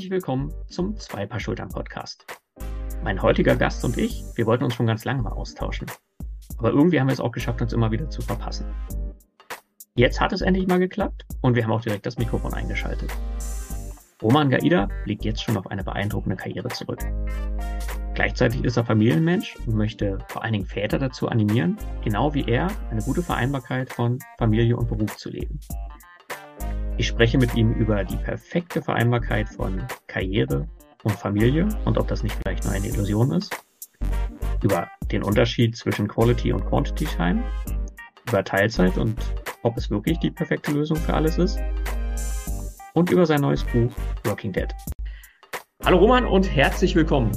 Herzlich willkommen zum Zwei Paar Schultern Podcast. Mein heutiger Gast und ich, wir wollten uns schon ganz lange mal austauschen. Aber irgendwie haben wir es auch geschafft, uns immer wieder zu verpassen. Jetzt hat es endlich mal geklappt und wir haben auch direkt das Mikrofon eingeschaltet. Roman Gaida blickt jetzt schon auf eine beeindruckende Karriere zurück. Gleichzeitig ist er Familienmensch und möchte vor allen Dingen Väter dazu animieren, genau wie er eine gute Vereinbarkeit von Familie und Beruf zu leben. Ich spreche mit ihm über die perfekte Vereinbarkeit von Karriere und Familie und ob das nicht vielleicht nur eine Illusion ist, über den Unterschied zwischen Quality und Quantity Time, über Teilzeit und ob es wirklich die perfekte Lösung für alles ist und über sein neues Buch Working Dead. Hallo Roman und herzlich willkommen.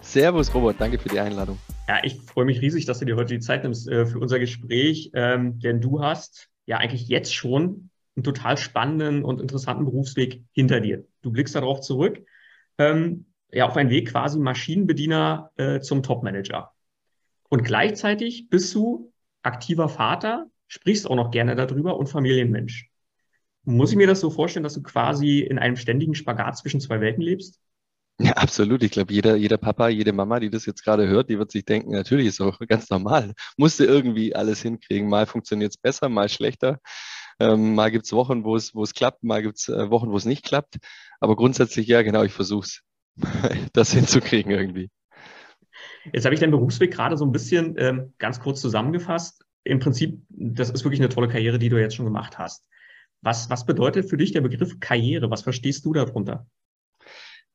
Servus Robert, danke für die Einladung. Ja, ich freue mich riesig, dass du dir heute die Zeit nimmst äh, für unser Gespräch, ähm, denn du hast ja eigentlich jetzt schon einen total spannenden und interessanten Berufsweg hinter dir. Du blickst darauf zurück, ähm, ja, auf einen Weg quasi Maschinenbediener äh, zum Topmanager. Und gleichzeitig bist du aktiver Vater, sprichst auch noch gerne darüber und Familienmensch. Muss ich mir das so vorstellen, dass du quasi in einem ständigen Spagat zwischen zwei Welten lebst? Ja, absolut. Ich glaube, jeder, jeder Papa, jede Mama, die das jetzt gerade hört, die wird sich denken, natürlich ist auch ganz normal. Musste irgendwie alles hinkriegen. Mal funktioniert es besser, mal schlechter. Ähm, mal gibt es Wochen, wo es, wo es klappt, mal gibt es äh, Wochen, wo es nicht klappt. Aber grundsätzlich, ja, genau, ich versuche es, das hinzukriegen irgendwie. Jetzt habe ich deinen Berufsweg gerade so ein bisschen ähm, ganz kurz zusammengefasst. Im Prinzip, das ist wirklich eine tolle Karriere, die du jetzt schon gemacht hast. Was, was bedeutet für dich der Begriff Karriere? Was verstehst du darunter?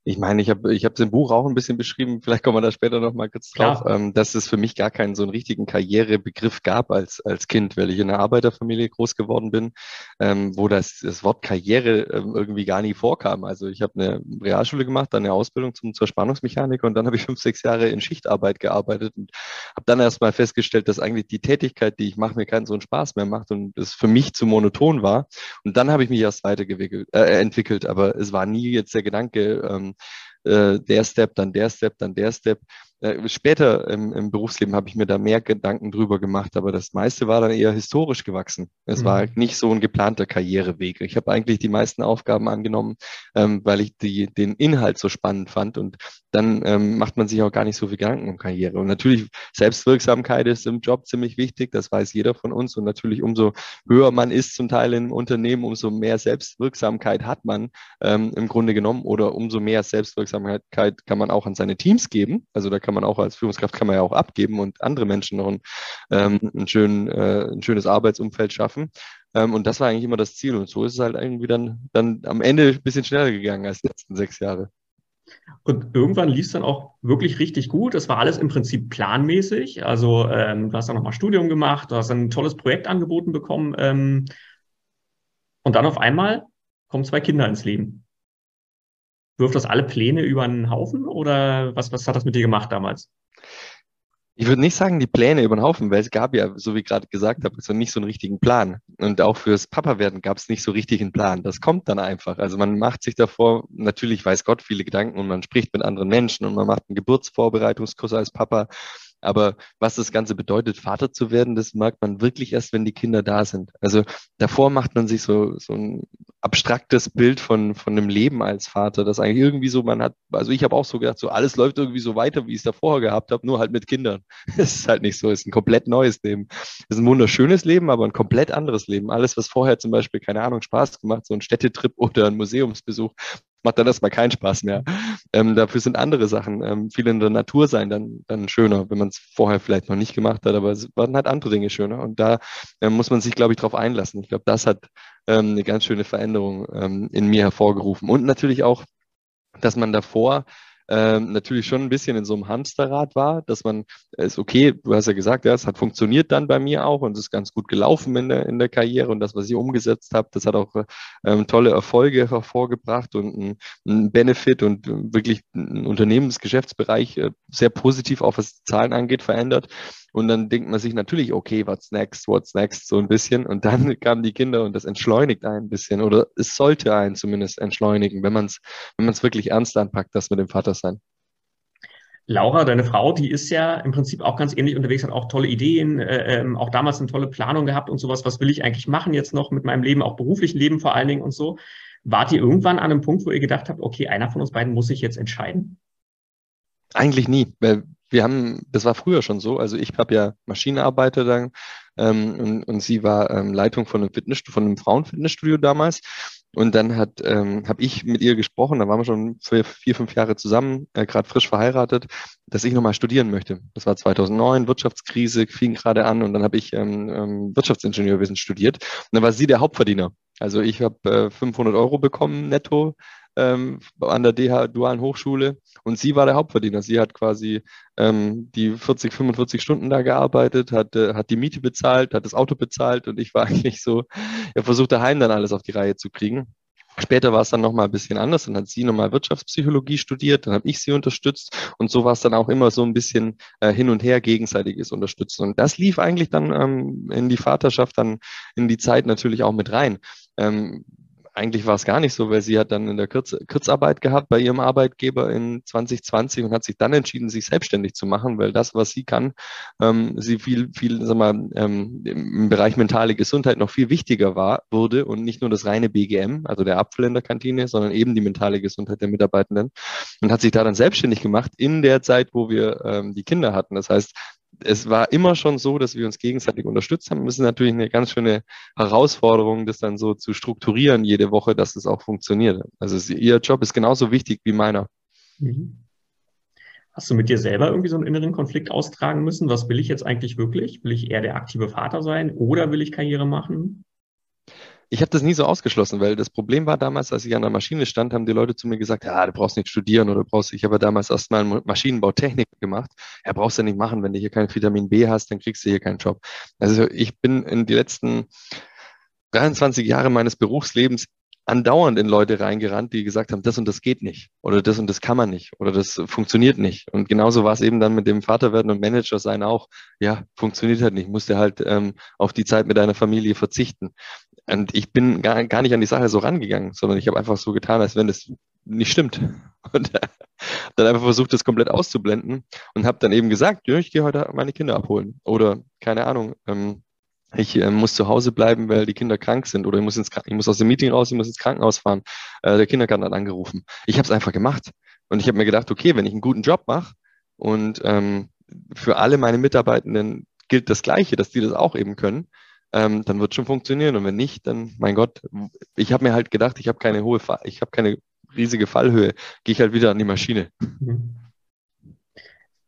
Ich meine, ich habe ich hab im Buch auch ein bisschen beschrieben, vielleicht kommen wir da später noch mal kurz drauf, ähm, dass es für mich gar keinen so einen richtigen Karrierebegriff gab als, als Kind, weil ich in einer Arbeiterfamilie groß geworden bin, ähm, wo das, das Wort Karriere ähm, irgendwie gar nie vorkam. Also ich habe eine Realschule gemacht, dann eine Ausbildung zum, zur Spannungsmechaniker und dann habe ich fünf, sechs Jahre in Schichtarbeit gearbeitet und habe dann erstmal festgestellt, dass eigentlich die Tätigkeit, die ich mache, mir keinen so einen Spaß mehr macht und es für mich zu monoton war. Und dann habe ich mich erst weiterentwickelt, äh, entwickelt, aber es war nie jetzt der Gedanke, ähm, äh, der Step, dann der Step, dann der Step. Äh, später im, im Berufsleben habe ich mir da mehr Gedanken drüber gemacht, aber das meiste war dann eher historisch gewachsen. Es mhm. war nicht so ein geplanter Karriereweg. Ich habe eigentlich die meisten Aufgaben angenommen, ähm, weil ich die, den Inhalt so spannend fand und dann ähm, macht man sich auch gar nicht so viel Gedanken um Karriere. Und natürlich Selbstwirksamkeit ist im Job ziemlich wichtig, das weiß jeder von uns. Und natürlich umso höher man ist zum Teil im Unternehmen, umso mehr Selbstwirksamkeit hat man ähm, im Grunde genommen oder umso mehr Selbstwirksamkeit kann man auch an seine Teams geben. Also da kann kann man auch als Führungskraft kann man ja auch abgeben und andere Menschen noch ein, ähm, ein, schön, äh, ein schönes Arbeitsumfeld schaffen. Ähm, und das war eigentlich immer das Ziel. Und so ist es halt irgendwie dann, dann am Ende ein bisschen schneller gegangen als die letzten sechs Jahre. Und irgendwann lief es dann auch wirklich richtig gut. Das war alles im Prinzip planmäßig. Also ähm, du hast dann nochmal Studium gemacht, du hast ein tolles Projekt angeboten bekommen. Ähm, und dann auf einmal kommen zwei Kinder ins Leben wirft das alle Pläne über einen Haufen oder was, was hat das mit dir gemacht damals? Ich würde nicht sagen, die Pläne über den Haufen, weil es gab ja, so wie ich gerade gesagt habe, so nicht so einen richtigen Plan. Und auch fürs Papa-Werden gab es nicht so richtig einen Plan. Das kommt dann einfach. Also man macht sich davor, natürlich weiß Gott viele Gedanken und man spricht mit anderen Menschen und man macht einen Geburtsvorbereitungskurs als Papa aber was das Ganze bedeutet, Vater zu werden, das merkt man wirklich erst, wenn die Kinder da sind. Also davor macht man sich so, so ein abstraktes Bild von, von einem Leben als Vater, das eigentlich irgendwie so, man hat, also ich habe auch so gedacht, so alles läuft irgendwie so weiter, wie ich es davor gehabt habe, nur halt mit Kindern. Es ist halt nicht so, es ist ein komplett neues Leben. Es ist ein wunderschönes Leben, aber ein komplett anderes Leben. Alles, was vorher zum Beispiel, keine Ahnung, Spaß gemacht, so ein Städtetrip oder ein Museumsbesuch, macht dann erstmal keinen Spaß mehr. Ähm, dafür sind andere Sachen, ähm, viel in der Natur sein, dann, dann schöner, wenn man es vorher vielleicht noch nicht gemacht hat, aber es waren halt andere Dinge schöner. Und da ähm, muss man sich, glaube ich, drauf einlassen. Ich glaube, das hat ähm, eine ganz schöne Veränderung ähm, in mir hervorgerufen. Und natürlich auch, dass man davor ähm, natürlich schon ein bisschen in so einem Hamsterrad war, dass man, ist okay, du hast ja gesagt, ja, es hat funktioniert dann bei mir auch und es ist ganz gut gelaufen in der, in der Karriere und das, was ich umgesetzt habe, das hat auch ähm, tolle Erfolge hervorgebracht und ein, ein Benefit und wirklich ein Unternehmensgeschäftsbereich äh, sehr positiv, auch was Zahlen angeht, verändert. Und dann denkt man sich natürlich, okay, what's next, what's next, so ein bisschen. Und dann kamen die Kinder und das entschleunigt ein bisschen oder es sollte einen zumindest entschleunigen, wenn man es wenn man es wirklich ernst anpackt, das mit dem Vater sein. Laura, deine Frau, die ist ja im Prinzip auch ganz ähnlich unterwegs, hat auch tolle Ideen, äh, ähm, auch damals eine tolle Planung gehabt und sowas. Was will ich eigentlich machen jetzt noch mit meinem Leben, auch beruflichen Leben vor allen Dingen und so. Wart ihr irgendwann an einem Punkt, wo ihr gedacht habt, okay, einer von uns beiden muss sich jetzt entscheiden? Eigentlich nie, weil wir haben, das war früher schon so. Also ich habe ja Maschinenarbeiter dann ähm, und, und sie war ähm, Leitung von einem Fitnessstudio, von einem Frauenfitnessstudio damals. Und dann hat ähm, habe ich mit ihr gesprochen, da waren wir schon vier, vier fünf Jahre zusammen, äh, gerade frisch verheiratet, dass ich nochmal studieren möchte. Das war 2009, Wirtschaftskrise fing gerade an und dann habe ich ähm, ähm, Wirtschaftsingenieurwesen studiert. Und dann war sie der Hauptverdiener. Also ich habe äh, 500 Euro bekommen netto ähm, an der DH Dualen Hochschule und sie war der Hauptverdiener. Sie hat quasi ähm, die 40, 45 Stunden da gearbeitet, hat, äh, hat die Miete bezahlt, hat das Auto bezahlt und ich war eigentlich so, ich habe versucht daheim dann alles auf die Reihe zu kriegen. Später war es dann nochmal ein bisschen anders. Dann hat sie nochmal Wirtschaftspsychologie studiert, dann habe ich sie unterstützt und so war es dann auch immer so ein bisschen äh, hin und her gegenseitiges Unterstützen. Und das lief eigentlich dann ähm, in die Vaterschaft, dann in die Zeit natürlich auch mit rein. Ähm, eigentlich war es gar nicht so, weil sie hat dann in der Kurz Kurzarbeit gehabt bei ihrem Arbeitgeber in 2020 und hat sich dann entschieden, sich selbstständig zu machen, weil das, was sie kann, ähm, sie viel, viel, sag mal, ähm, im Bereich mentale Gesundheit noch viel wichtiger war, wurde und nicht nur das reine BGM, also der Apfel in der Kantine, sondern eben die mentale Gesundheit der Mitarbeitenden und hat sich da dann selbstständig gemacht in der Zeit, wo wir ähm, die Kinder hatten. Das heißt, es war immer schon so, dass wir uns gegenseitig unterstützt haben. Es ist natürlich eine ganz schöne Herausforderung, das dann so zu strukturieren jede Woche, dass es auch funktioniert. Also es, ihr Job ist genauso wichtig wie meiner. Mhm. Hast du mit dir selber irgendwie so einen inneren Konflikt austragen müssen? Was will ich jetzt eigentlich wirklich? Will ich eher der aktive Vater sein oder will ich Karriere machen? Ich habe das nie so ausgeschlossen, weil das Problem war damals, als ich an der Maschine stand, haben die Leute zu mir gesagt, ja, du brauchst nicht studieren oder brauchst, ich habe ja damals erstmal Maschinenbautechnik gemacht. Ja, brauchst du nicht machen, wenn du hier kein Vitamin B hast, dann kriegst du hier keinen Job. Also ich bin in die letzten 23 Jahre meines Berufslebens andauernd in Leute reingerannt, die gesagt haben, das und das geht nicht oder das und das kann man nicht oder das funktioniert nicht. Und genauso war es eben dann mit dem Vaterwerden und Manager sein auch, ja, funktioniert halt nicht, musste halt ähm, auf die Zeit mit deiner Familie verzichten. Und ich bin gar, gar nicht an die Sache so rangegangen, sondern ich habe einfach so getan, als wenn das nicht stimmt. Und äh, dann einfach versucht, das komplett auszublenden und habe dann eben gesagt, ja, ich gehe heute meine Kinder abholen oder keine Ahnung, ähm, ich äh, muss zu Hause bleiben, weil die Kinder krank sind oder ich muss, ins, ich muss aus dem Meeting raus, ich muss ins Krankenhaus fahren. Äh, der Kindergarten hat angerufen. Ich habe es einfach gemacht und ich habe mir gedacht, okay, wenn ich einen guten Job mache und ähm, für alle meine Mitarbeitenden gilt das Gleiche, dass die das auch eben können, ähm, dann wird schon funktionieren und wenn nicht, dann, mein Gott, ich habe mir halt gedacht, ich habe keine hohe, ich habe keine riesige Fallhöhe, gehe ich halt wieder an die Maschine.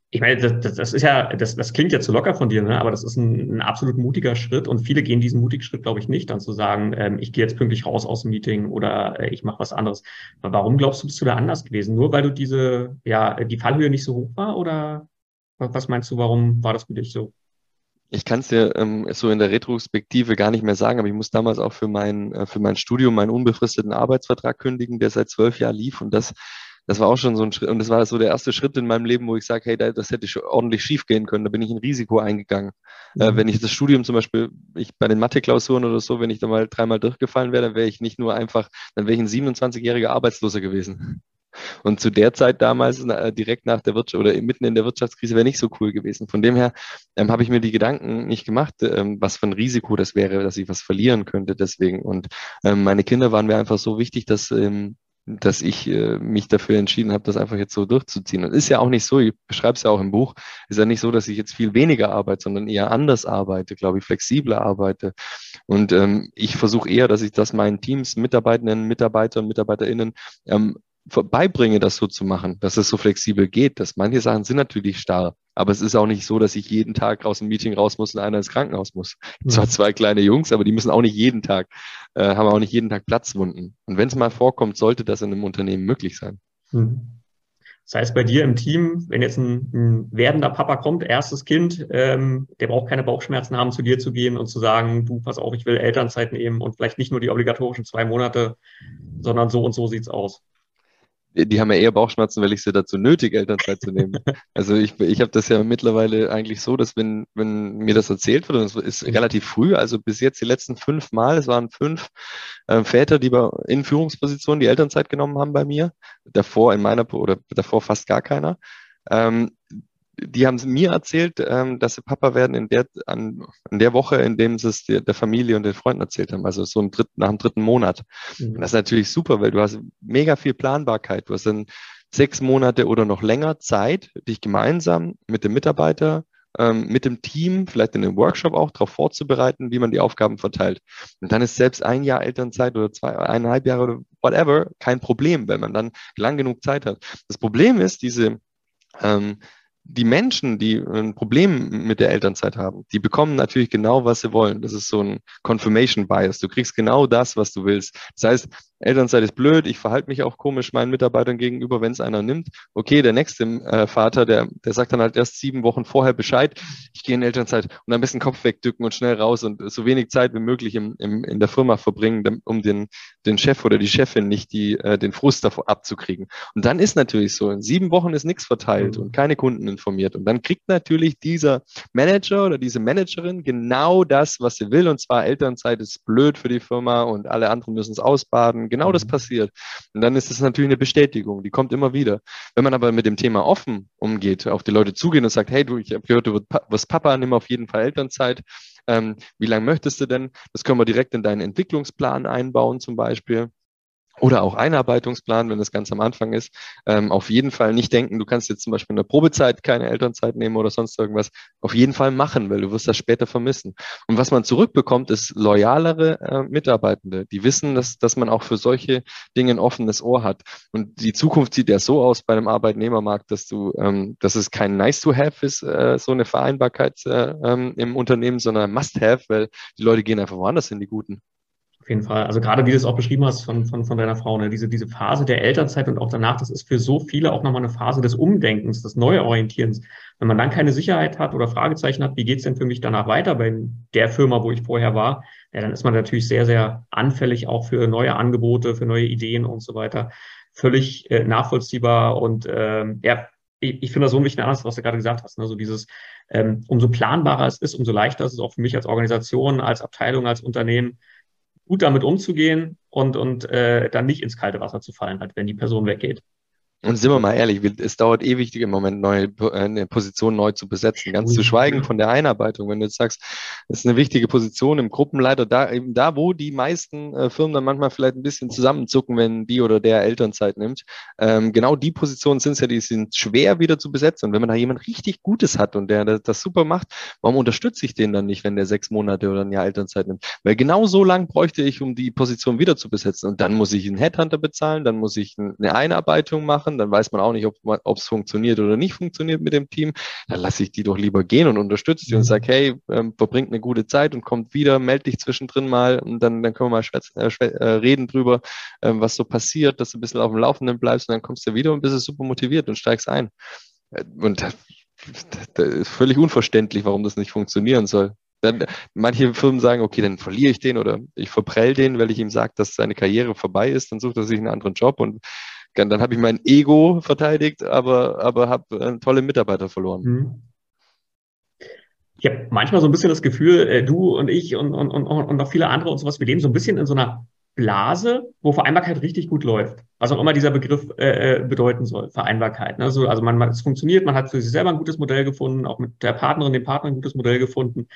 Ich meine, das, das ist ja, das, das klingt ja zu locker von dir, ne? aber das ist ein, ein absolut mutiger Schritt und viele gehen diesen mutigen Schritt, glaube ich, nicht, dann zu sagen, ähm, ich gehe jetzt pünktlich raus aus dem Meeting oder äh, ich mache was anderes. Warum glaubst du, bist du da anders gewesen? Nur weil du diese, ja, die Fallhöhe nicht so hoch war oder was meinst du, warum war das für dich so? Ich kann es dir ähm, so in der Retrospektive gar nicht mehr sagen, aber ich muss damals auch für mein, äh, für mein Studium meinen unbefristeten Arbeitsvertrag kündigen, der seit zwölf Jahren lief und das das war auch schon so ein Schritt. Und das war so der erste Schritt in meinem Leben, wo ich sage, hey, das hätte ordentlich schief gehen können. Da bin ich ein Risiko eingegangen. Äh, mhm. Äh, wenn ich das Studium zum Beispiel, ich bei den Mathe-Klausuren oder so, wenn ich da mal dreimal durchgefallen wäre, dann wäre ich nicht nur einfach, dann wäre ich ein 27-jähriger Arbeitsloser gewesen. Und zu der Zeit damals, direkt nach der Wirtschaft oder mitten in der Wirtschaftskrise, wäre nicht so cool gewesen. Von dem her ähm, habe ich mir die Gedanken nicht gemacht, ähm, was für ein Risiko das wäre, dass ich was verlieren könnte deswegen. Und ähm, meine Kinder waren mir einfach so wichtig, dass ähm, dass ich äh, mich dafür entschieden habe, das einfach jetzt so durchzuziehen. Und ist ja auch nicht so, ich beschreibe es ja auch im Buch, ist ja nicht so, dass ich jetzt viel weniger arbeite, sondern eher anders arbeite, glaube ich, flexibler arbeite. Und ähm, ich versuche eher, dass ich das meinen Teams, Mitarbeitenden, Mitarbeitern, MitarbeiterInnen ähm, beibringe, das so zu machen, dass es so flexibel geht. Dass manche Sachen sind natürlich starr, aber es ist auch nicht so, dass ich jeden Tag aus dem Meeting raus muss und einer ins Krankenhaus muss. Mhm. Zwar zwei kleine Jungs, aber die müssen auch nicht jeden Tag, äh, haben auch nicht jeden Tag Platzwunden. Und wenn es mal vorkommt, sollte das in einem Unternehmen möglich sein. Mhm. Das heißt, bei dir im Team, wenn jetzt ein, ein werdender Papa kommt, erstes Kind, ähm, der braucht keine Bauchschmerzen haben, zu dir zu gehen und zu sagen, du, pass auf, ich will Elternzeit nehmen und vielleicht nicht nur die obligatorischen zwei Monate, sondern so und so sieht's aus die haben ja eher Bauchschmerzen, weil ich sie dazu nötig, Elternzeit zu nehmen. Also ich, ich habe das ja mittlerweile eigentlich so, dass wenn, wenn mir das erzählt wird, und es ist relativ früh, also bis jetzt die letzten fünf Mal, es waren fünf äh, Väter, die bei, in Führungspositionen die Elternzeit genommen haben bei mir, davor in meiner oder davor fast gar keiner. ähm, die haben mir erzählt, ähm, dass sie Papa werden in der, an, in der Woche, in dem sie es der, der Familie und den Freunden erzählt haben, also so im dritten, nach dem dritten Monat. Mhm. das ist natürlich super, weil du hast mega viel Planbarkeit. Du hast dann sechs Monate oder noch länger Zeit, dich gemeinsam mit dem Mitarbeiter, ähm, mit dem Team, vielleicht in einem Workshop auch, darauf vorzubereiten, wie man die Aufgaben verteilt. Und dann ist selbst ein Jahr Elternzeit oder zwei, eineinhalb Jahre oder whatever kein Problem, wenn man dann lang genug Zeit hat. Das Problem ist, diese ähm, die Menschen, die ein Problem mit der Elternzeit haben, die bekommen natürlich genau, was sie wollen. Das ist so ein Confirmation Bias. Du kriegst genau das, was du willst. Das heißt, Elternzeit ist blöd, ich verhalte mich auch komisch meinen Mitarbeitern gegenüber, wenn es einer nimmt. Okay, der nächste äh, Vater, der, der sagt dann halt erst sieben Wochen vorher Bescheid, ich gehe in Elternzeit und ein bisschen Kopf wegdücken und schnell raus und so wenig Zeit wie möglich im, im, in der Firma verbringen, um den, den Chef oder die Chefin nicht die, äh, den Frust davor abzukriegen. Und dann ist natürlich so, in sieben Wochen ist nichts verteilt mhm. und keine Kunden informiert. Und dann kriegt natürlich dieser Manager oder diese Managerin genau das, was sie will, und zwar Elternzeit ist blöd für die Firma und alle anderen müssen es ausbaden Genau das mhm. passiert. Und dann ist es natürlich eine Bestätigung, die kommt immer wieder. Wenn man aber mit dem Thema offen umgeht, auf die Leute zugehen und sagt, hey du, ich habe gehört, du wirst Papa, nimm auf jeden Fall Elternzeit. Ähm, wie lange möchtest du denn? Das können wir direkt in deinen Entwicklungsplan einbauen zum Beispiel oder auch Einarbeitungsplan, wenn das ganz am Anfang ist. Ähm, auf jeden Fall nicht denken, du kannst jetzt zum Beispiel in der Probezeit keine Elternzeit nehmen oder sonst irgendwas. Auf jeden Fall machen, weil du wirst das später vermissen. Und was man zurückbekommt, ist loyalere äh, Mitarbeitende, die wissen, dass, dass man auch für solche Dinge ein offenes Ohr hat. Und die Zukunft sieht ja so aus bei einem Arbeitnehmermarkt, dass du, ähm, dass es kein nice to have ist, äh, so eine Vereinbarkeit äh, ähm, im Unternehmen, sondern must have, weil die Leute gehen einfach woanders hin, die Guten. Auf jeden Fall. Also gerade wie du es auch beschrieben hast von, von, von deiner Frau, ne? diese, diese Phase der Elternzeit und auch danach, das ist für so viele auch nochmal eine Phase des Umdenkens, des Neuorientierens. Wenn man dann keine Sicherheit hat oder Fragezeichen hat, wie geht's denn für mich danach weiter bei der Firma, wo ich vorher war, ja, dann ist man natürlich sehr, sehr anfällig auch für neue Angebote, für neue Ideen und so weiter. Völlig äh, nachvollziehbar und ähm, ja, ich, ich finde das so ein wichtig anders, was du gerade gesagt hast. Ne? So dieses, ähm, umso planbarer es ist, umso leichter ist es auch für mich als Organisation, als Abteilung, als Unternehmen, gut damit umzugehen und, und äh, dann nicht ins kalte Wasser zu fallen, halt, wenn die Person weggeht. Und sind wir mal ehrlich, es dauert ewig im Moment, neue, äh, eine Position neu zu besetzen. Ganz zu schweigen von der Einarbeitung. Wenn du jetzt sagst, das ist eine wichtige Position im Gruppenleiter, da, eben da, wo die meisten äh, Firmen dann manchmal vielleicht ein bisschen zusammenzucken, wenn die oder der Elternzeit nimmt. Ähm, genau die Positionen sind es ja, die sind schwer wieder zu besetzen. Und wenn man da jemand richtig Gutes hat und der das super macht, warum unterstütze ich den dann nicht, wenn der sechs Monate oder ein Jahr Elternzeit nimmt? Weil genau so lang bräuchte ich, um die Position wieder zu besetzen. Und dann muss ich einen Headhunter bezahlen, dann muss ich eine Einarbeitung machen machen, dann weiß man auch nicht, ob es funktioniert oder nicht funktioniert mit dem Team. Dann lasse ich die doch lieber gehen und unterstütze sie und mhm. sage, hey, ähm, verbringt eine gute Zeit und kommt wieder, melde dich zwischendrin mal und dann, dann können wir mal schwätzen, äh, äh, reden drüber, äh, was so passiert, dass du ein bisschen auf dem Laufenden bleibst und dann kommst du wieder und bist super motiviert und steigst ein. Äh, und das, das ist völlig unverständlich, warum das nicht funktionieren soll. Dann, manche Firmen sagen, okay, dann verliere ich den oder ich verprell den, weil ich ihm sage, dass seine Karriere vorbei ist, dann sucht er sich einen anderen Job und dann habe ich mein Ego verteidigt, aber, aber habe äh, tolle Mitarbeiter verloren. Mhm. Ich habe manchmal so ein bisschen das Gefühl, äh, du und ich und, und, und, und auch viele andere und sowas, wir leben so ein bisschen in so einer Blase, wo Vereinbarkeit richtig gut läuft. Was auch immer dieser Begriff äh, äh bedeuten soll, Vereinbarkeit. So, also man, man, es funktioniert, man hat für sich selber ein gutes Modell gefunden, auch mit der Partnerin, dem Partner ein gutes Modell gefunden.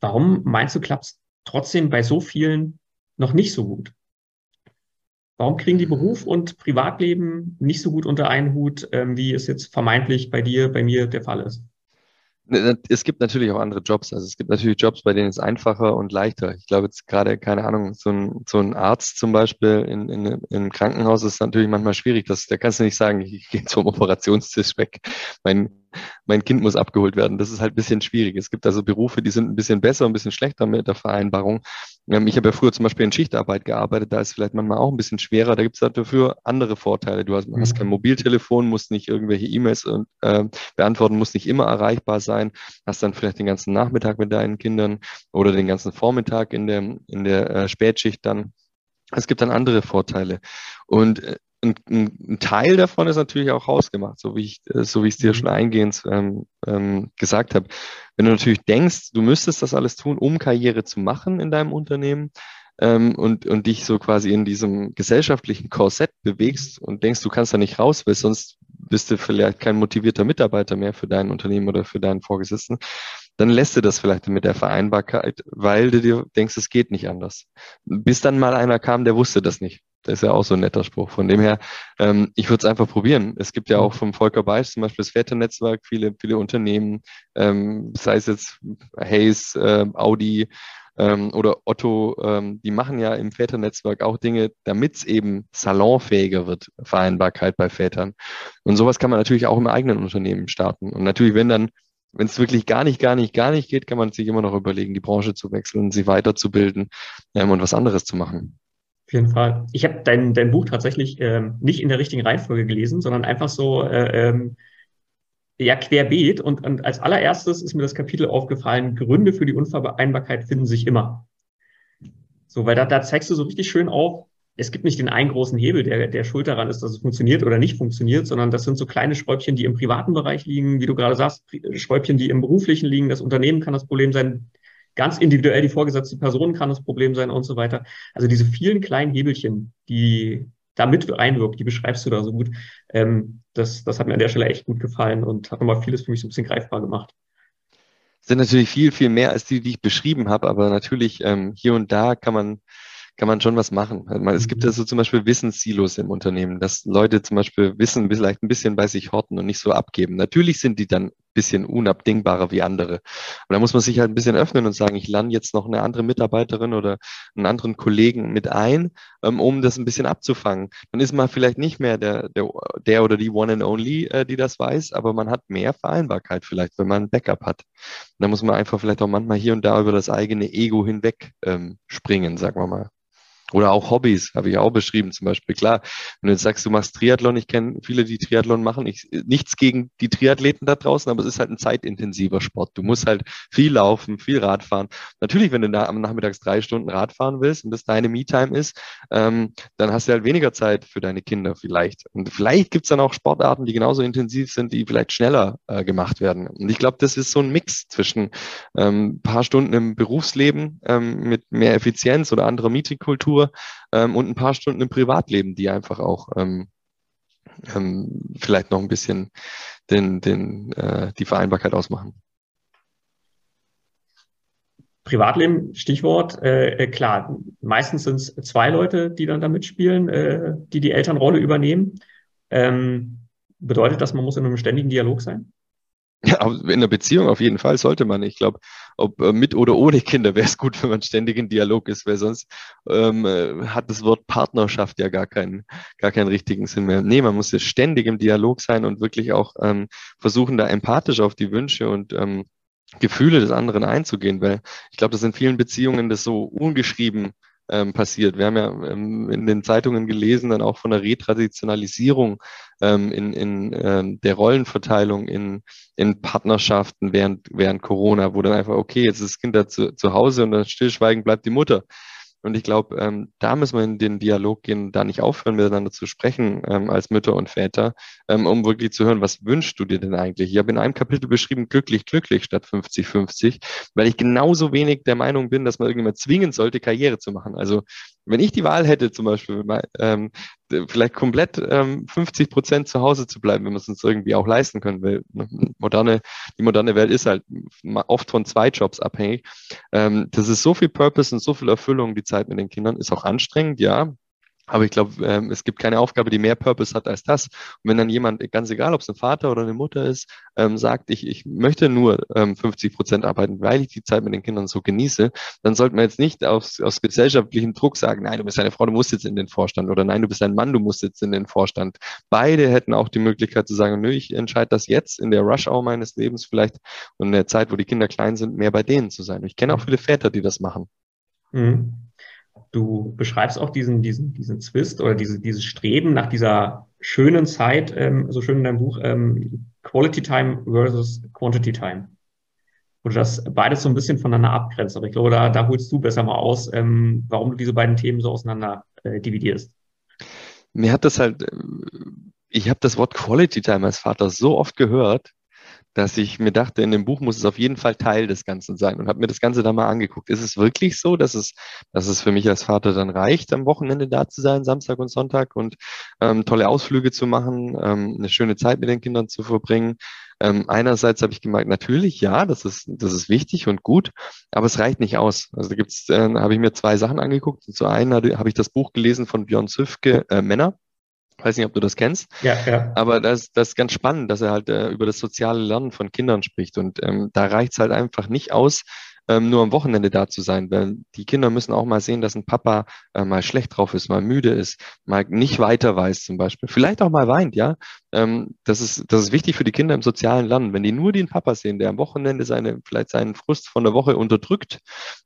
Warum meinst du, klappt es trotzdem bei so vielen noch nicht so gut? Warum kriegen die Beruf und Privatleben nicht so gut unter einen Hut, ähm, wie es jetzt vermeintlich bei dir, bei mir der Fall ist? Ne, es gibt natürlich auch andere Jobs. Also es gibt natürlich Jobs, bei denen es einfacher und leichter. Ich glaube jetzt gerade, keine Ahnung, so ein, so ein Arzt zum Beispiel in, in, in einem Krankenhaus ist natürlich manchmal schwierig. Das, da kannst du nicht sagen, ich gehe zum Operationstisch weg. Mein mein Kind muss abgeholt werden. Das ist halt ein bisschen schwierig. Es gibt also Berufe, die sind ein bisschen besser, ein bisschen schlechter mit der Vereinbarung. Ähm, ich habe ja früher zum Beispiel in Schichtarbeit gearbeitet, da ist vielleicht manchmal auch ein bisschen schwerer. Da gibt es halt dafür andere Vorteile. Du hast, mhm. hast kein Mobiltelefon, musst nicht irgendwelche E-Mails äh, beantworten, musst nicht immer erreichbar sein, hast dann vielleicht den ganzen Nachmittag mit deinen Kindern oder den ganzen Vormittag in der, in der äh, Spätschicht dann. Es gibt dann andere Vorteile. Und äh, ein, ein, Teil davon ist natürlich auch hausgemacht, so wie ich, äh, so wie ich es dir mhm. schon eingehend ähm, ähm, gesagt habe. Wenn du natürlich denkst, du müsstest das alles tun, um Karriere zu machen in deinem Unternehmen ähm, und, und dich so quasi in diesem gesellschaftlichen Korsett bewegst und denkst, du kannst da nicht raus, weil sonst bist du vielleicht kein motivierter Mitarbeiter mehr für dein Unternehmen oder für deinen Vorgesetzten, dann lässt du das vielleicht mit der Vereinbarkeit, weil du dir denkst, es geht nicht anders. Bis dann mal einer kam, der wusste das nicht. Das ist ja auch so ein netter Spruch. Von dem her, ähm, ich würde es einfach probieren. Es gibt ja auch vom Volker Beisch zum Beispiel das Väternetzwerk, viele, viele Unternehmen, ähm, sei es jetzt Hayes, äh, Audi ähm, oder Otto, ähm, die machen ja im Väternetzwerk auch Dinge, damit es eben salonfähiger wird, Vereinbarkeit bei Vätern. Und sowas kann man natürlich auch im eigenen Unternehmen starten. Und natürlich, wenn dann wenn es wirklich gar nicht, gar nicht, gar nicht geht, kann man sich immer noch überlegen, die Branche zu wechseln, sie weiterzubilden ähm, und was anderes zu machen. Auf jeden Fall. Ich habe dein, dein Buch tatsächlich ähm, nicht in der richtigen Reihenfolge gelesen, sondern einfach so äh, ähm, ja querbeet. Und, und als allererstes ist mir das Kapitel aufgefallen, Gründe für die Unvereinbarkeit finden sich immer. So, weil da, da zeigst du so richtig schön auf, es gibt nicht den einen großen Hebel, der, der schuld daran ist, dass es funktioniert oder nicht funktioniert, sondern das sind so kleine Schräubchen, die im privaten Bereich liegen, wie du gerade sagst, Schräubchen, die im beruflichen liegen. Das Unternehmen kann das Problem sein, ganz individuell die vorgesetzte Person kann das Problem sein und so weiter. Also diese vielen kleinen Hebelchen, die da mit einwirkt, die beschreibst du da so gut. Ähm, das, das hat mir an der Stelle echt gut gefallen und hat nochmal vieles für mich so ein bisschen greifbar gemacht. sind natürlich viel, viel mehr als die, die ich beschrieben habe, aber natürlich ähm, hier und da kann man kann man schon was machen. Es gibt ja mhm. so zum Beispiel Wissenssilos im Unternehmen, dass Leute zum Beispiel Wissen vielleicht ein bisschen bei sich horten und nicht so abgeben. Natürlich sind die dann bisschen unabdingbarer wie andere. Und da muss man sich halt ein bisschen öffnen und sagen, ich lerne jetzt noch eine andere Mitarbeiterin oder einen anderen Kollegen mit ein, ähm, um das ein bisschen abzufangen. Dann ist man vielleicht nicht mehr der, der, der oder die One and Only, äh, die das weiß, aber man hat mehr Vereinbarkeit vielleicht, wenn man ein Backup hat. da muss man einfach vielleicht auch manchmal hier und da über das eigene Ego hinweg ähm, springen, sagen wir mal. Oder auch Hobbys, habe ich auch beschrieben zum Beispiel. Klar, wenn du jetzt sagst, du machst Triathlon, ich kenne viele, die Triathlon machen. Ich, nichts gegen die Triathleten da draußen, aber es ist halt ein zeitintensiver Sport. Du musst halt viel laufen, viel Radfahren. Natürlich, wenn du da am Nachmittags drei Stunden Radfahren willst und das deine Me-Time ist, ähm, dann hast du halt weniger Zeit für deine Kinder vielleicht. Und vielleicht gibt's dann auch Sportarten, die genauso intensiv sind, die vielleicht schneller äh, gemacht werden. Und ich glaube, das ist so ein Mix zwischen ähm, paar Stunden im Berufsleben ähm, mit mehr Effizienz oder anderer Meetingkultur Natur ähm, und ein paar Stunden im Privatleben, die einfach auch ähm, ähm, vielleicht noch ein bisschen den, den, äh, die Vereinbarkeit ausmachen. Privatleben, Stichwort, äh, äh klar, meistens sind es zwei Leute, die dann da mitspielen, äh, die die Elternrolle übernehmen. Ähm, bedeutet das, man muss in einem ständigen Dialog sein? Ja, in einer Beziehung auf jeden Fall sollte man. Ich glaube, ob äh, mit oder ohne Kinder wäre es gut, wenn man ständig in Dialog ist, weil sonst ähm, äh, hat das Wort Partnerschaft ja gar keinen, gar keinen richtigen Sinn mehr. Nee, man muss ja ständig im Dialog sein und wirklich auch ähm, versuchen, da empathisch auf die Wünsche und ähm, Gefühle des anderen einzugehen, weil ich glaube, das in vielen Beziehungen das so ungeschrieben ähm, passiert. Wir haben ja ähm, in den Zeitungen gelesen, dann auch von der Retraditionalisierung ähm, in, in ähm, der Rollenverteilung in, in Partnerschaften während, während Corona, wo dann einfach, okay, jetzt ist das Kind da zu, zu Hause und dann stillschweigend bleibt die Mutter. Und ich glaube, ähm, da müssen wir in den Dialog gehen, da nicht aufhören, miteinander zu sprechen ähm, als Mütter und Väter, ähm, um wirklich zu hören, was wünschst du dir denn eigentlich? Ich habe in einem Kapitel beschrieben, glücklich, glücklich statt 50-50, weil ich genauso wenig der Meinung bin, dass man irgendjemand zwingen sollte, Karriere zu machen. Also wenn ich die Wahl hätte, zum Beispiel, ähm, vielleicht komplett ähm, 50 Prozent zu Hause zu bleiben, wenn wir es uns irgendwie auch leisten können, weil ne, moderne, die moderne Welt ist halt oft von zwei Jobs abhängig. Ähm, das ist so viel Purpose und so viel Erfüllung, die Zeit mit den Kindern, ist auch anstrengend, ja, aber ich glaube, ähm, es gibt keine Aufgabe, die mehr Purpose hat als das. Und wenn dann jemand, ganz egal, ob es ein Vater oder eine Mutter ist, ähm, sagt, ich, ich möchte nur ähm, 50 Prozent arbeiten, weil ich die Zeit mit den Kindern so genieße, dann sollte man jetzt nicht aus, aus gesellschaftlichem Druck sagen, nein, du bist eine Frau, du musst jetzt in den Vorstand oder nein, du bist ein Mann, du musst jetzt in den Vorstand. Beide hätten auch die Möglichkeit zu sagen, nö, ich entscheide das jetzt in der Rush-Hour meines Lebens vielleicht und in der Zeit, wo die Kinder klein sind, mehr bei denen zu sein. Ich kenne auch viele Väter, die das machen. Mhm. Du beschreibst auch diesen, diesen, diesen Zwist oder diese, dieses Streben nach dieser schönen Zeit, ähm, so schön in deinem Buch, ähm, Quality Time versus Quantity Time. Wo du das beides so ein bisschen voneinander abgrenzt. Aber ich glaube, da, da holst du besser mal aus, ähm, warum du diese beiden Themen so auseinander äh, dividierst. Mir hat das halt, äh, ich habe das Wort Quality Time als Vater so oft gehört, dass ich mir dachte, in dem Buch muss es auf jeden Fall Teil des Ganzen sein und habe mir das Ganze dann mal angeguckt. Ist es wirklich so, dass es, dass es für mich als Vater dann reicht, am Wochenende da zu sein, Samstag und Sonntag und ähm, tolle Ausflüge zu machen, ähm, eine schöne Zeit mit den Kindern zu verbringen? Ähm, einerseits habe ich gemerkt, natürlich, ja, das ist, das ist wichtig und gut, aber es reicht nicht aus. Also da gibt's, äh, habe ich mir zwei Sachen angeguckt. Zu einen habe ich das Buch gelesen von Björn Züfke, äh, Männer. Weiß nicht, ob du das kennst. Ja, ja. Aber das, das ist ganz spannend, dass er halt äh, über das soziale Lernen von Kindern spricht. Und ähm, da reicht es halt einfach nicht aus, ähm, nur am Wochenende da zu sein, weil die Kinder müssen auch mal sehen, dass ein Papa äh, mal schlecht drauf ist, mal müde ist, mal nicht weiter weiß zum Beispiel, vielleicht auch mal weint, ja. Ähm, das ist das ist wichtig für die Kinder im sozialen Lernen. Wenn die nur den Papa sehen, der am Wochenende seine vielleicht seinen Frust von der Woche unterdrückt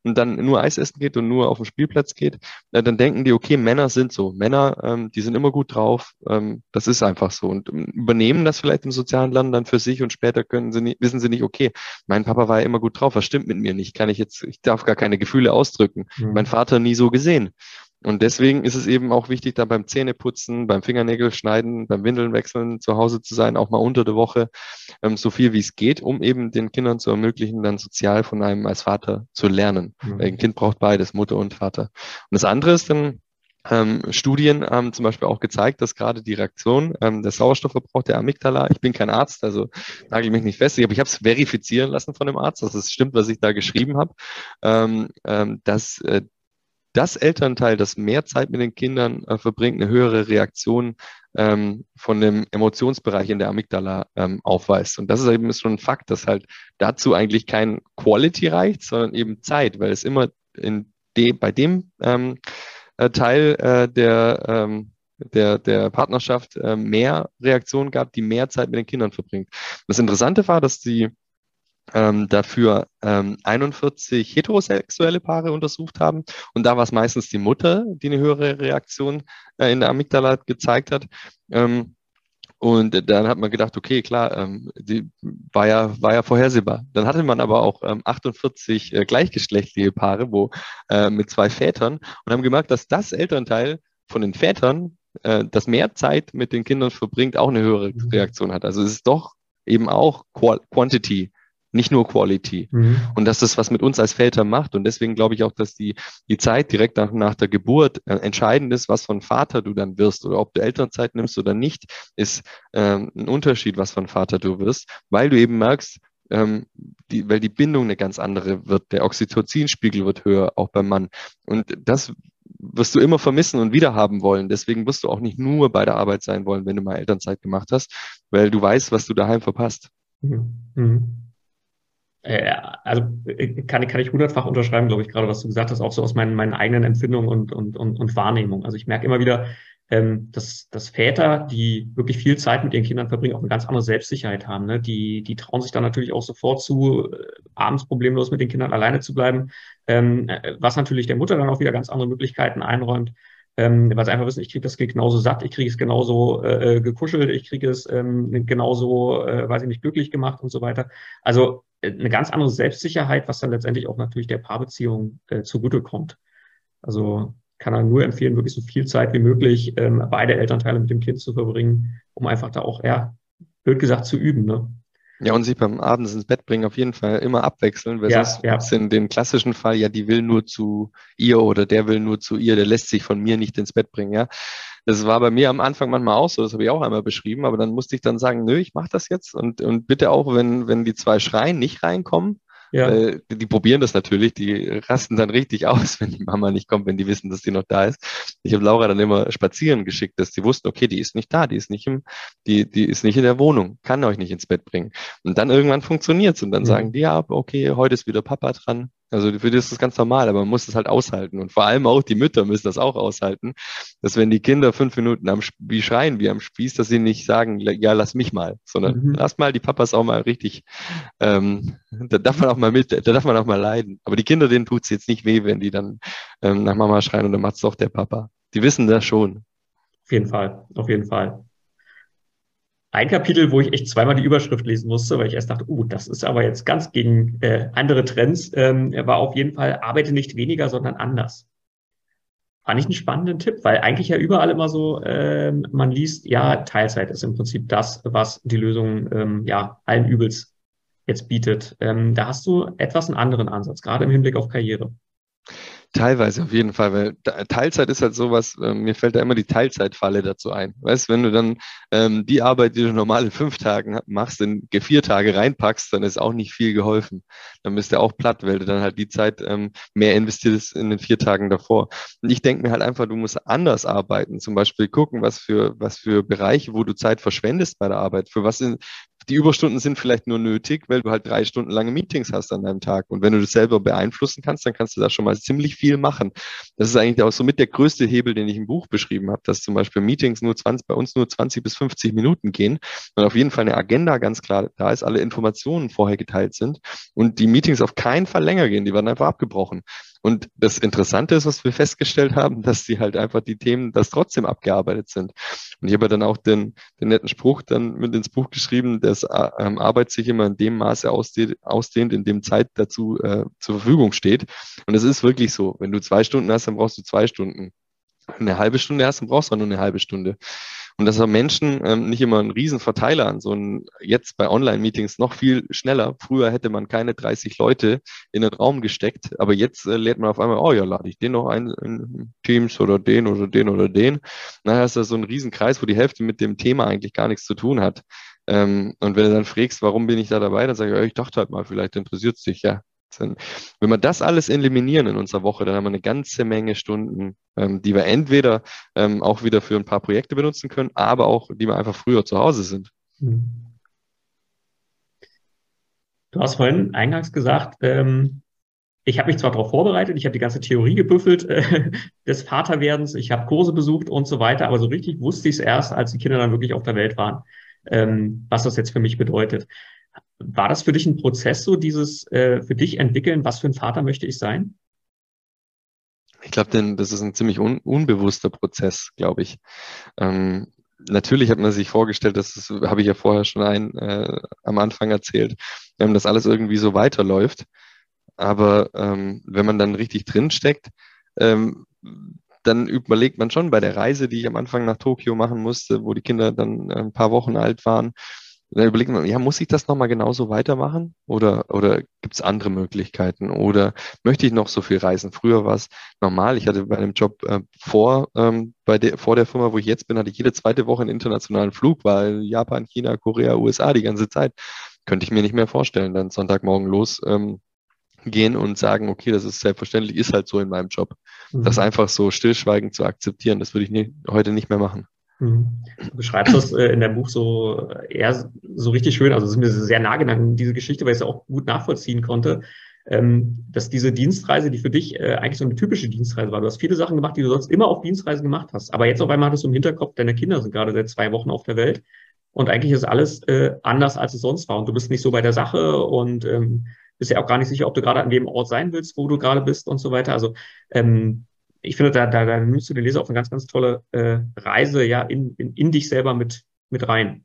und dann nur Eis essen geht und nur auf den Spielplatz geht, äh, dann denken die, okay, Männer sind so, Männer, ähm, die sind immer gut drauf, ähm, das ist einfach so und ähm, übernehmen das vielleicht im sozialen Lernen dann für sich und später können sie nicht, wissen sie nicht, okay, mein Papa war ja immer gut drauf, was stimmt mit mir nicht? Kann ich jetzt, ich darf gar keine Gefühle ausdrücken. Mhm. Mein Vater nie so gesehen. Und deswegen ist es eben auch wichtig, da beim Zähneputzen, beim Fingernägel schneiden, beim Windeln wechseln zu Hause zu sein, auch mal unter der Woche, ähm, so viel wie es geht, um eben den Kindern zu ermöglichen, dann sozial von einem als Vater zu lernen. Mhm. Ein Kind braucht beides, Mutter und Vater. Und das andere ist dann, ähm, Studien haben zum Beispiel auch gezeigt, dass gerade die Reaktion, ähm, der Sauerstoffverbrauch der Amygdala, ich bin kein Arzt, also nagel mich nicht fest, aber ich habe es verifizieren lassen von dem Arzt, dass es stimmt, was ich da geschrieben habe, ähm, ähm, dass äh, das Elternteil, das mehr Zeit mit den Kindern äh, verbringt, eine höhere Reaktion ähm, von dem Emotionsbereich in der Amygdala ähm, aufweist. Und das ist eben schon ein Fakt, dass halt dazu eigentlich kein Quality reicht, sondern eben Zeit, weil es immer in de, bei dem ähm, äh, Teil äh, der, ähm, der, der Partnerschaft äh, mehr Reaktionen gab, die mehr Zeit mit den Kindern verbringt. Das Interessante war, dass die ähm, dafür ähm, 41 heterosexuelle Paare untersucht haben. Und da war es meistens die Mutter, die eine höhere Reaktion äh, in der Amygdala gezeigt hat. Ähm, und dann hat man gedacht, okay, klar, ähm, die war ja, war ja vorhersehbar. Dann hatte man aber auch ähm, 48 äh, gleichgeschlechtliche Paare, wo äh, mit zwei Vätern und haben gemerkt, dass das Elternteil von den Vätern, äh, das mehr Zeit mit den Kindern verbringt, auch eine höhere mhm. Reaktion hat. Also es ist doch eben auch Quantity nicht nur Quality. Mhm. Und dass das was mit uns als Väter macht. Und deswegen glaube ich auch, dass die, die Zeit direkt nach, nach der Geburt äh, entscheidend ist, was von Vater du dann wirst oder ob du Elternzeit nimmst oder nicht, ist ähm, ein Unterschied, was von Vater du wirst, weil du eben merkst, ähm, die, weil die Bindung eine ganz andere wird. Der Oxytocinspiegel wird höher, auch beim Mann. Und das wirst du immer vermissen und wieder haben wollen. Deswegen wirst du auch nicht nur bei der Arbeit sein wollen, wenn du mal Elternzeit gemacht hast, weil du weißt, was du daheim verpasst. Mhm. Mhm. Äh, also äh, kann, kann ich hundertfach unterschreiben, glaube ich, gerade was du gesagt hast, auch so aus meinen, meinen eigenen Empfindungen und, und, und, und Wahrnehmung. Also ich merke immer wieder, ähm, dass, dass Väter, die wirklich viel Zeit mit ihren Kindern verbringen, auch eine ganz andere Selbstsicherheit haben. Ne? Die, die trauen sich dann natürlich auch sofort zu, äh, abends problemlos mit den Kindern alleine zu bleiben, ähm, äh, was natürlich der Mutter dann auch wieder ganz andere Möglichkeiten einräumt ähm, weil sie einfach wissen, ich kriege das genauso satt, ich kriege es genauso äh, gekuschelt, ich kriege es ähm, genauso, äh, weiß ich nicht, glücklich gemacht und so weiter. Also äh, eine ganz andere Selbstsicherheit, was dann letztendlich auch natürlich der Paarbeziehung äh, zugutekommt. Also kann er nur empfehlen, wirklich so viel Zeit wie möglich ähm, beide Elternteile mit dem Kind zu verbringen, um einfach da auch, ja, blöd gesagt, zu üben. Ne? Ja, und sich beim Abends ins Bett bringen auf jeden Fall immer abwechseln, weil ja, sonst ja. in den klassischen Fall, ja, die will nur zu ihr oder der will nur zu ihr, der lässt sich von mir nicht ins Bett bringen, ja. Das war bei mir am Anfang manchmal auch so, das habe ich auch einmal beschrieben, aber dann musste ich dann sagen, nö, ich mache das jetzt und, und bitte auch, wenn, wenn die zwei schreien, nicht reinkommen, ja. Äh, die probieren das natürlich, die rasten dann richtig aus, wenn die Mama nicht kommt, wenn die wissen, dass die noch da ist. Ich habe Laura dann immer spazieren geschickt, dass die wussten, okay, die ist nicht da, die ist nicht im, die, die ist nicht in der Wohnung, kann euch nicht ins Bett bringen. Und dann irgendwann funktioniert's und dann mhm. sagen die, ja, okay, heute ist wieder Papa dran, also für die ist das ganz normal, aber man muss das halt aushalten. Und vor allem auch die Mütter müssen das auch aushalten, dass wenn die Kinder fünf Minuten am wie schreien wie am Spieß, dass sie nicht sagen, ja, lass mich mal, sondern mhm. lass mal die Papas auch mal richtig, ähm, da darf man auch mal mit, da darf man auch mal leiden. Aber die Kinder, denen tut's jetzt nicht weh, wenn die dann ähm, nach Mama schreien und dann macht's doch der Papa. Die wissen das schon. Auf jeden Fall, auf jeden Fall ein Kapitel, wo ich echt zweimal die Überschrift lesen musste, weil ich erst dachte, uh, das ist aber jetzt ganz gegen äh, andere Trends, ähm, war auf jeden Fall, arbeite nicht weniger, sondern anders. Fand ich einen spannenden Tipp, weil eigentlich ja überall immer so, ähm, man liest, ja, Teilzeit ist im Prinzip das, was die Lösung ähm, ja allen Übels jetzt bietet. Ähm, da hast du etwas einen anderen Ansatz, gerade im Hinblick auf Karriere. Teilweise auf jeden Fall, weil Teilzeit ist halt sowas, äh, mir fällt da immer die Teilzeitfalle dazu ein. Weißt, wenn du dann ähm, die Arbeit, die du normal in fünf Tagen machst, in vier Tage reinpackst, dann ist auch nicht viel geholfen. Dann bist du auch platt, weil du dann halt die Zeit ähm, mehr investierst in den vier Tagen davor. Und ich denke mir halt einfach, du musst anders arbeiten. Zum Beispiel gucken, was für, was für Bereiche, wo du Zeit verschwendest bei der Arbeit, für was, in, die Überstunden sind vielleicht nur nötig, weil du halt drei Stunden lange Meetings hast an deinem Tag. Und wenn du das selber beeinflussen kannst, dann kannst du da schon mal ziemlich viel machen. Das ist eigentlich auch somit der größte Hebel, den ich im Buch beschrieben habe, dass zum Beispiel Meetings nur 20, bei uns nur 20 bis 50 Minuten gehen und auf jeden Fall eine Agenda ganz klar da ist, alle Informationen vorher geteilt sind und die Meetings auf keinen Fall länger gehen, die werden einfach abgebrochen. Und das Interessante ist, was wir festgestellt haben, dass die halt einfach die Themen, das trotzdem abgearbeitet sind. Und ich habe dann auch den, den netten Spruch dann mit ins Buch geschrieben, dass ähm, Arbeit sich immer in dem Maße ausdehnt, ausdehnt in dem Zeit dazu äh, zur Verfügung steht. Und es ist wirklich so. Wenn du zwei Stunden hast, dann brauchst du zwei Stunden. Eine halbe Stunde hast, dann brauchst du nur eine halbe Stunde. Und das haben Menschen ähm, nicht immer einen riesen Verteiler an, so ein, jetzt bei Online-Meetings noch viel schneller. Früher hätte man keine 30 Leute in den Raum gesteckt, aber jetzt äh, lädt man auf einmal, oh ja, lade ich den noch ein in Teams oder den oder den oder den. Nachher ist das so ein Riesenkreis, wo die Hälfte mit dem Thema eigentlich gar nichts zu tun hat. Ähm, und wenn du dann fragst, warum bin ich da dabei, dann sage ich, ja, ich dachte halt mal, vielleicht interessiert es dich, ja. Wenn wir das alles eliminieren in unserer Woche, dann haben wir eine ganze Menge Stunden, ähm, die wir entweder ähm, auch wieder für ein paar Projekte benutzen können, aber auch, die wir einfach früher zu Hause sind. Hm. Du hast vorhin eingangs gesagt, ähm, ich habe mich zwar darauf vorbereitet, ich habe die ganze Theorie gebüffelt äh, des Vaterwerdens, ich habe Kurse besucht und so weiter, aber so richtig wusste ich es erst, als die Kinder dann wirklich auf der Welt waren, ähm, was das jetzt für mich bedeutet. War das für dich ein Prozess, so dieses äh, für dich entwickeln, was für ein Vater möchte ich sein? Ich glaube, das ist ein ziemlich un unbewusster Prozess, glaube ich. Ähm, natürlich hat man sich vorgestellt, das habe ich ja vorher schon ein, äh, am Anfang erzählt, ähm, dass alles irgendwie so weiterläuft. Aber ähm, wenn man dann richtig drinsteckt, ähm, dann überlegt man schon bei der Reise, die ich am Anfang nach Tokio machen musste, wo die Kinder dann ein paar Wochen alt waren, dann überlegt man, ja, muss ich das nochmal genauso weitermachen? Oder, oder gibt es andere Möglichkeiten? Oder möchte ich noch so viel reisen? Früher war es normal. Ich hatte bei einem Job äh, vor, ähm, bei der, vor der Firma, wo ich jetzt bin, hatte ich jede zweite Woche einen internationalen Flug, weil Japan, China, Korea, USA die ganze Zeit. Könnte ich mir nicht mehr vorstellen, dann Sonntagmorgen los ähm, gehen und sagen, okay, das ist selbstverständlich, ist halt so in meinem Job. Mhm. Das einfach so stillschweigend zu akzeptieren, das würde ich nie, heute nicht mehr machen. Mhm. Du beschreibst das äh, in deinem Buch so eher so richtig schön, also sind mir sehr nah genannt, diese Geschichte, weil ich es auch gut nachvollziehen konnte, ähm, dass diese Dienstreise, die für dich äh, eigentlich so eine typische Dienstreise war. Du hast viele Sachen gemacht, die du sonst immer auf Dienstreisen gemacht hast. Aber jetzt auf einmal hattest du im Hinterkopf, deine Kinder sind gerade seit zwei Wochen auf der Welt und eigentlich ist alles äh, anders, als es sonst war. Und du bist nicht so bei der Sache und ähm, bist ja auch gar nicht sicher, ob du gerade an dem Ort sein willst, wo du gerade bist und so weiter. Also ähm, ich finde, da, da, da nimmst du den Leser auf eine ganz, ganz tolle äh, Reise ja in, in, in dich selber mit, mit rein.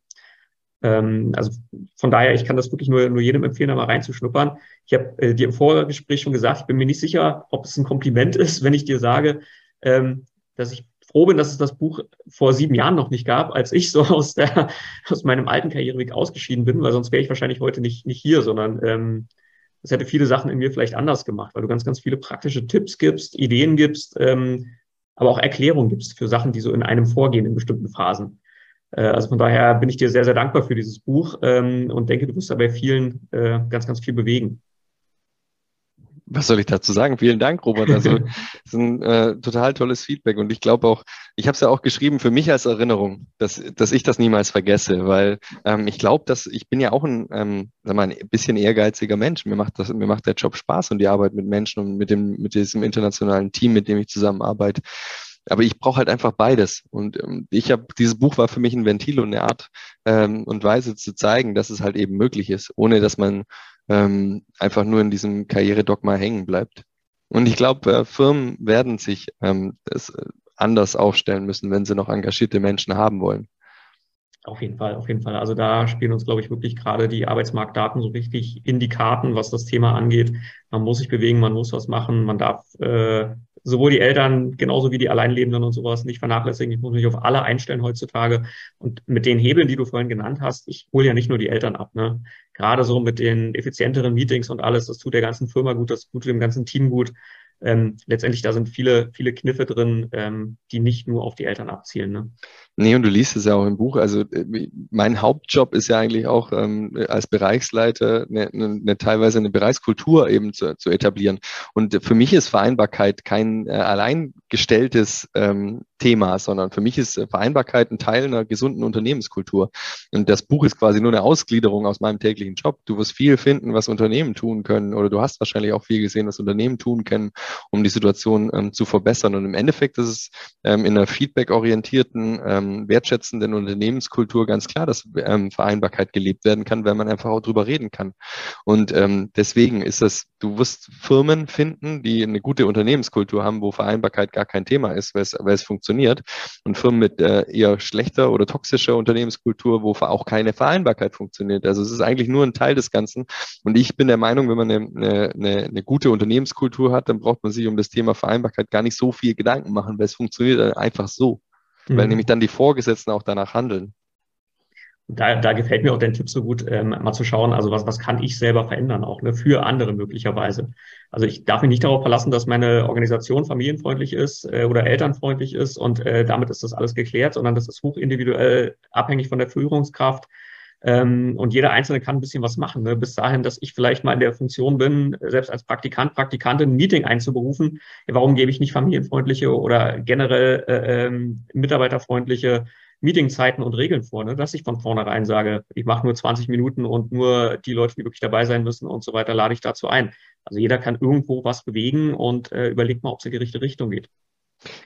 Ähm, also von daher, ich kann das wirklich nur, nur jedem empfehlen, da mal reinzuschnuppern. Ich habe äh, dir im Vorgespräch schon gesagt, ich bin mir nicht sicher, ob es ein Kompliment ist, wenn ich dir sage, ähm, dass ich froh bin, dass es das Buch vor sieben Jahren noch nicht gab, als ich so aus, der, aus meinem alten Karriereweg ausgeschieden bin, weil sonst wäre ich wahrscheinlich heute nicht, nicht hier, sondern ähm, das hätte viele Sachen in mir vielleicht anders gemacht, weil du ganz, ganz viele praktische Tipps gibst, Ideen gibst, ähm, aber auch Erklärungen gibst für Sachen, die so in einem vorgehen in bestimmten Phasen. Äh, also von daher bin ich dir sehr, sehr dankbar für dieses Buch ähm, und denke, du wirst da bei vielen äh, ganz, ganz viel bewegen was soll ich dazu sagen? Vielen Dank, Robert. Also das ist ein äh, total tolles Feedback und ich glaube auch, ich habe es ja auch geschrieben für mich als Erinnerung, dass, dass ich das niemals vergesse, weil ähm, ich glaube, dass ich bin ja auch ein, ähm, sag mal, ein bisschen ehrgeiziger Mensch. Mir macht das, mir macht der Job Spaß und die Arbeit mit Menschen und mit dem mit diesem internationalen Team, mit dem ich zusammenarbeite. Aber ich brauche halt einfach beides. Und ähm, ich habe, dieses Buch war für mich ein Ventil und eine Art ähm, und Weise zu zeigen, dass es halt eben möglich ist, ohne dass man ähm, einfach nur in diesem Karrieredogma hängen bleibt. Und ich glaube, äh, Firmen werden sich ähm, das äh, anders aufstellen müssen, wenn sie noch engagierte Menschen haben wollen. Auf jeden Fall, auf jeden Fall. Also da spielen uns, glaube ich, wirklich gerade die Arbeitsmarktdaten so richtig in die Karten, was das Thema angeht. Man muss sich bewegen, man muss was machen, man darf äh, sowohl die Eltern genauso wie die Alleinlebenden und sowas nicht vernachlässigen. Ich muss mich auf alle einstellen heutzutage. Und mit den Hebeln, die du vorhin genannt hast, ich hole ja nicht nur die Eltern ab. Ne? Gerade so mit den effizienteren Meetings und alles, das tut der ganzen Firma gut, das tut dem ganzen Team gut ähm, letztendlich da sind viele, viele Kniffe drin, ähm, die nicht nur auf die Eltern abzielen. Ne? Nee, und du liest es ja auch im Buch. Also äh, mein Hauptjob ist ja eigentlich auch ähm, als Bereichsleiter eine, eine, eine, teilweise eine Bereichskultur eben zu, zu etablieren. Und für mich ist Vereinbarkeit kein äh, alleingestelltes ähm, Thema, sondern für mich ist Vereinbarkeit ein Teil einer gesunden Unternehmenskultur. Und das Buch ist quasi nur eine Ausgliederung aus meinem täglichen Job. Du wirst viel finden, was Unternehmen tun können, oder du hast wahrscheinlich auch viel gesehen, was Unternehmen tun können, um die Situation ähm, zu verbessern. Und im Endeffekt ist es ähm, in einer feedback-orientierten, ähm, wertschätzenden Unternehmenskultur ganz klar, dass ähm, Vereinbarkeit gelebt werden kann, wenn man einfach auch drüber reden kann. Und ähm, deswegen ist das, du wirst Firmen finden, die eine gute Unternehmenskultur haben, wo Vereinbarkeit gar kein Thema ist, weil es, funktioniert. Und Firmen mit äh, eher schlechter oder toxischer Unternehmenskultur, wo auch keine Vereinbarkeit funktioniert. Also es ist eigentlich nur ein Teil des Ganzen. Und ich bin der Meinung, wenn man eine, eine, eine gute Unternehmenskultur hat, dann braucht man sich um das Thema Vereinbarkeit gar nicht so viel Gedanken machen, weil es funktioniert einfach so. Mhm. Weil nämlich dann die Vorgesetzten auch danach handeln da, da gefällt mir auch dein Tipp so gut, ähm, mal zu schauen, also was, was kann ich selber verändern, auch ne, für andere möglicherweise. Also ich darf mich nicht darauf verlassen, dass meine Organisation familienfreundlich ist äh, oder elternfreundlich ist und äh, damit ist das alles geklärt, sondern das ist hochindividuell abhängig von der Führungskraft. Ähm, und jeder Einzelne kann ein bisschen was machen. Ne? Bis dahin, dass ich vielleicht mal in der Funktion bin, selbst als Praktikant, Praktikantin ein Meeting einzuberufen. Warum gebe ich nicht familienfreundliche oder generell äh, ähm, mitarbeiterfreundliche Meetingzeiten und Regeln vor, ne? dass ich von vornherein sage, ich mache nur 20 Minuten und nur die Leute, die wirklich dabei sein müssen und so weiter, lade ich dazu ein. Also jeder kann irgendwo was bewegen und äh, überlegt mal, ob es in die richtige Richtung geht.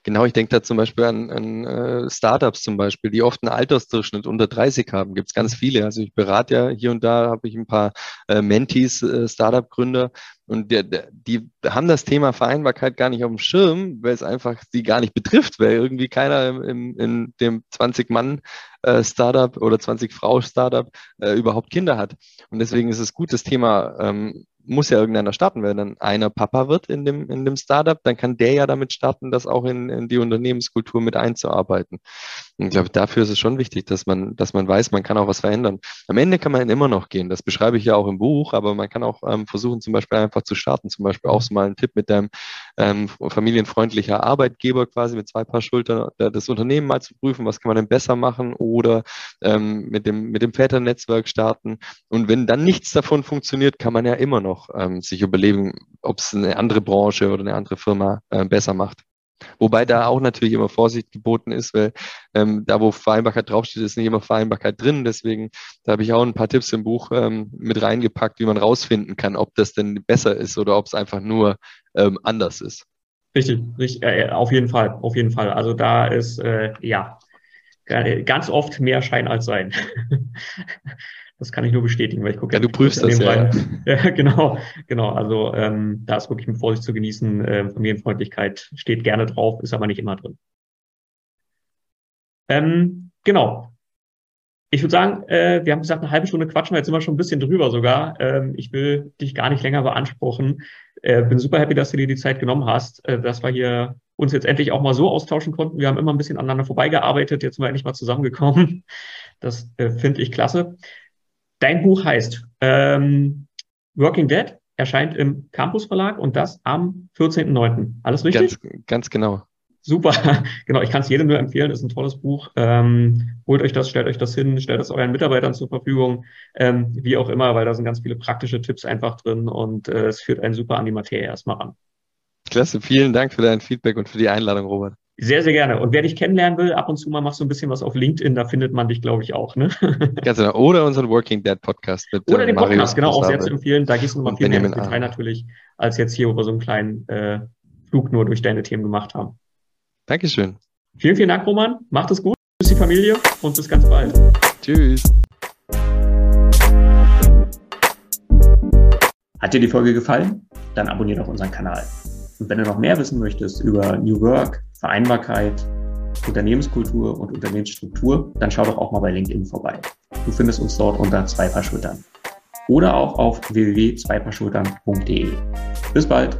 Genau, ich denke da zum Beispiel an, an äh, Startups zum Beispiel, die oft einen Altersdurchschnitt unter 30 haben. Gibt es ganz viele. Also ich berate ja hier und da, habe ich ein paar äh, Mentees, äh, Startup-Gründer und die, die haben das Thema Vereinbarkeit gar nicht auf dem Schirm, weil es einfach sie gar nicht betrifft, weil irgendwie keiner im, in dem 20-Mann-Startup äh, oder 20-Frau-Startup äh, überhaupt Kinder hat. Und deswegen ist es gut, das Thema ähm, muss ja irgendeiner starten. Wenn dann einer Papa wird in dem, in dem Startup, dann kann der ja damit starten, das auch in, in die Unternehmenskultur mit einzuarbeiten. Und ich glaube, dafür ist es schon wichtig, dass man, dass man weiß, man kann auch was verändern. Am Ende kann man immer noch gehen. Das beschreibe ich ja auch im Buch, aber man kann auch ähm, versuchen, zum Beispiel einfach zu starten. Zum Beispiel auch so mal ein Tipp mit deinem ähm, familienfreundlicher Arbeitgeber quasi mit zwei Paar Schultern, das Unternehmen mal zu prüfen, was kann man denn besser machen oder ähm, mit dem, mit dem Väternetzwerk starten. Und wenn dann nichts davon funktioniert, kann man ja immer noch noch ähm, sich überlegen, ob es eine andere Branche oder eine andere Firma äh, besser macht. Wobei da auch natürlich immer Vorsicht geboten ist, weil ähm, da, wo Vereinbarkeit draufsteht, ist nicht immer Vereinbarkeit drin. Deswegen, da habe ich auch ein paar Tipps im Buch ähm, mit reingepackt, wie man rausfinden kann, ob das denn besser ist oder ob es einfach nur ähm, anders ist. Richtig, richtig, äh, auf jeden Fall, auf jeden Fall. Also da ist äh, ja ganz oft mehr Schein als Sein. Das kann ich nur bestätigen, weil ich gucke ja, du prüfst das ja, ja. genau, genau. Also ähm, da ist wirklich mit Vorsicht zu genießen. Ähm, Familienfreundlichkeit steht gerne drauf, ist aber nicht immer drin. Ähm, genau. Ich würde sagen, äh, wir haben gesagt, eine halbe Stunde quatschen, jetzt sind wir schon ein bisschen drüber sogar. Ähm, ich will dich gar nicht länger beanspruchen. Äh, bin super happy, dass du dir die Zeit genommen hast, äh, dass wir hier uns jetzt endlich auch mal so austauschen konnten. Wir haben immer ein bisschen aneinander vorbeigearbeitet, jetzt sind wir endlich mal zusammengekommen. Das äh, finde ich klasse. Dein Buch heißt ähm, Working Dead, erscheint im Campus Verlag und das am 14.09. Alles richtig? Ganz, ganz genau. Super, genau. Ich kann es jedem nur empfehlen. Ist ein tolles Buch. Ähm, holt euch das, stellt euch das hin, stellt es euren Mitarbeitern zur Verfügung, ähm, wie auch immer, weil da sind ganz viele praktische Tipps einfach drin und äh, es führt einen super an die Materie erstmal ran. Klasse, vielen Dank für dein Feedback und für die Einladung, Robert. Sehr, sehr gerne. Und wer dich kennenlernen will, ab und zu mal machst du ein bisschen was auf LinkedIn, da findet man dich, glaube ich, auch. Ne? Ganz genau. Oder unseren Working Dead Podcast. Mit, Oder den Marius Podcast, genau, auch sehr zu empfehlen. Da gehst du nochmal viel mehr ins Detail natürlich, als jetzt hier, wo wir so einen kleinen äh, Flug nur durch deine Themen gemacht haben. Dankeschön. Vielen, vielen Dank, Roman. Macht es gut. Tschüss, die Familie und bis ganz bald. Tschüss. Hat dir die Folge gefallen? Dann abonniere doch unseren Kanal. Und wenn du noch mehr wissen möchtest über New Work, Vereinbarkeit, Unternehmenskultur und Unternehmensstruktur, dann schau doch auch mal bei LinkedIn vorbei. Du findest uns dort unter zwei Paar Schultern. Oder auch auf www.zweipaarschultern.de. Bis bald!